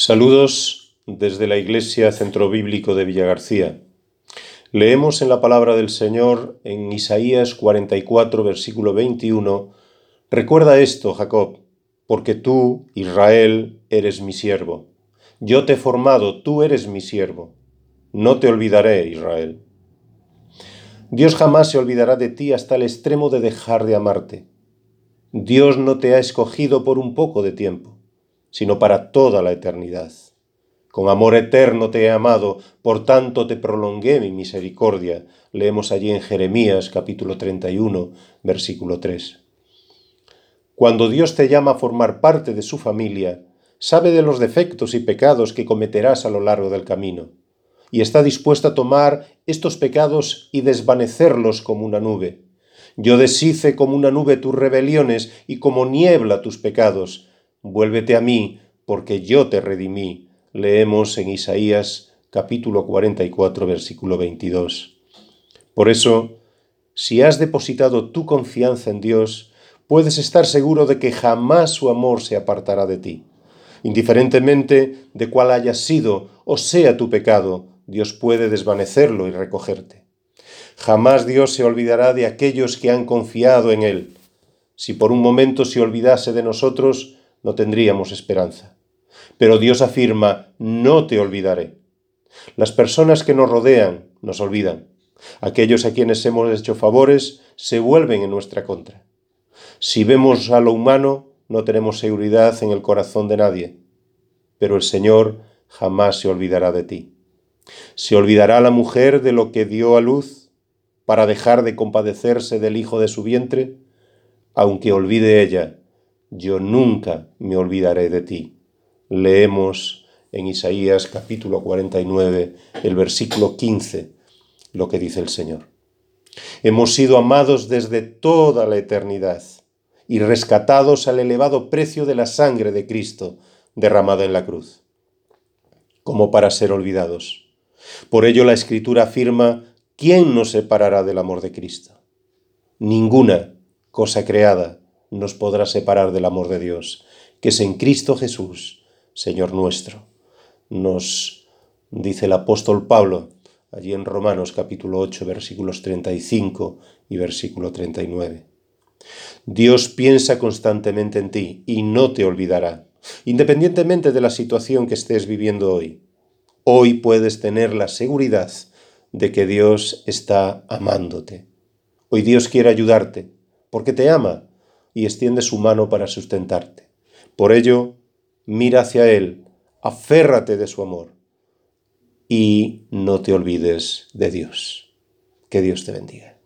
Saludos desde la Iglesia Centro Bíblico de Villagarcía. Leemos en la palabra del Señor en Isaías 44, versículo 21, Recuerda esto, Jacob, porque tú, Israel, eres mi siervo. Yo te he formado, tú eres mi siervo. No te olvidaré, Israel. Dios jamás se olvidará de ti hasta el extremo de dejar de amarte. Dios no te ha escogido por un poco de tiempo sino para toda la eternidad. Con amor eterno te he amado, por tanto te prolongué mi misericordia. Leemos allí en Jeremías capítulo 31, versículo 3. Cuando Dios te llama a formar parte de su familia, sabe de los defectos y pecados que cometerás a lo largo del camino, y está dispuesto a tomar estos pecados y desvanecerlos como una nube. Yo deshice como una nube tus rebeliones y como niebla tus pecados, Vuélvete a mí, porque yo te redimí. Leemos en Isaías capítulo 44, versículo 22. Por eso, si has depositado tu confianza en Dios, puedes estar seguro de que jamás su amor se apartará de ti. Indiferentemente de cuál haya sido o sea tu pecado, Dios puede desvanecerlo y recogerte. Jamás Dios se olvidará de aquellos que han confiado en Él. Si por un momento se olvidase de nosotros, no tendríamos esperanza. Pero Dios afirma, no te olvidaré. Las personas que nos rodean nos olvidan. Aquellos a quienes hemos hecho favores se vuelven en nuestra contra. Si vemos a lo humano, no tenemos seguridad en el corazón de nadie. Pero el Señor jamás se olvidará de ti. ¿Se olvidará la mujer de lo que dio a luz para dejar de compadecerse del hijo de su vientre? Aunque olvide ella, yo nunca me olvidaré de ti. Leemos en Isaías capítulo 49, el versículo 15, lo que dice el Señor. Hemos sido amados desde toda la eternidad y rescatados al elevado precio de la sangre de Cristo derramada en la cruz, como para ser olvidados. Por ello la Escritura afirma, ¿quién nos separará del amor de Cristo? Ninguna cosa creada nos podrá separar del amor de Dios, que es en Cristo Jesús, Señor nuestro. Nos dice el apóstol Pablo allí en Romanos capítulo 8 versículos 35 y versículo 39. Dios piensa constantemente en ti y no te olvidará, independientemente de la situación que estés viviendo hoy. Hoy puedes tener la seguridad de que Dios está amándote. Hoy Dios quiere ayudarte, porque te ama y extiende su mano para sustentarte. Por ello, mira hacia Él, aférrate de su amor y no te olvides de Dios. Que Dios te bendiga.